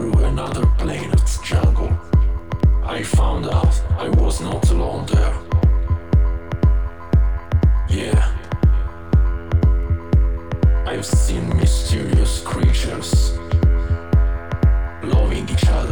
through another planet's jungle. I found out I was not alone there. Yeah. I've seen mysterious creatures loving each other.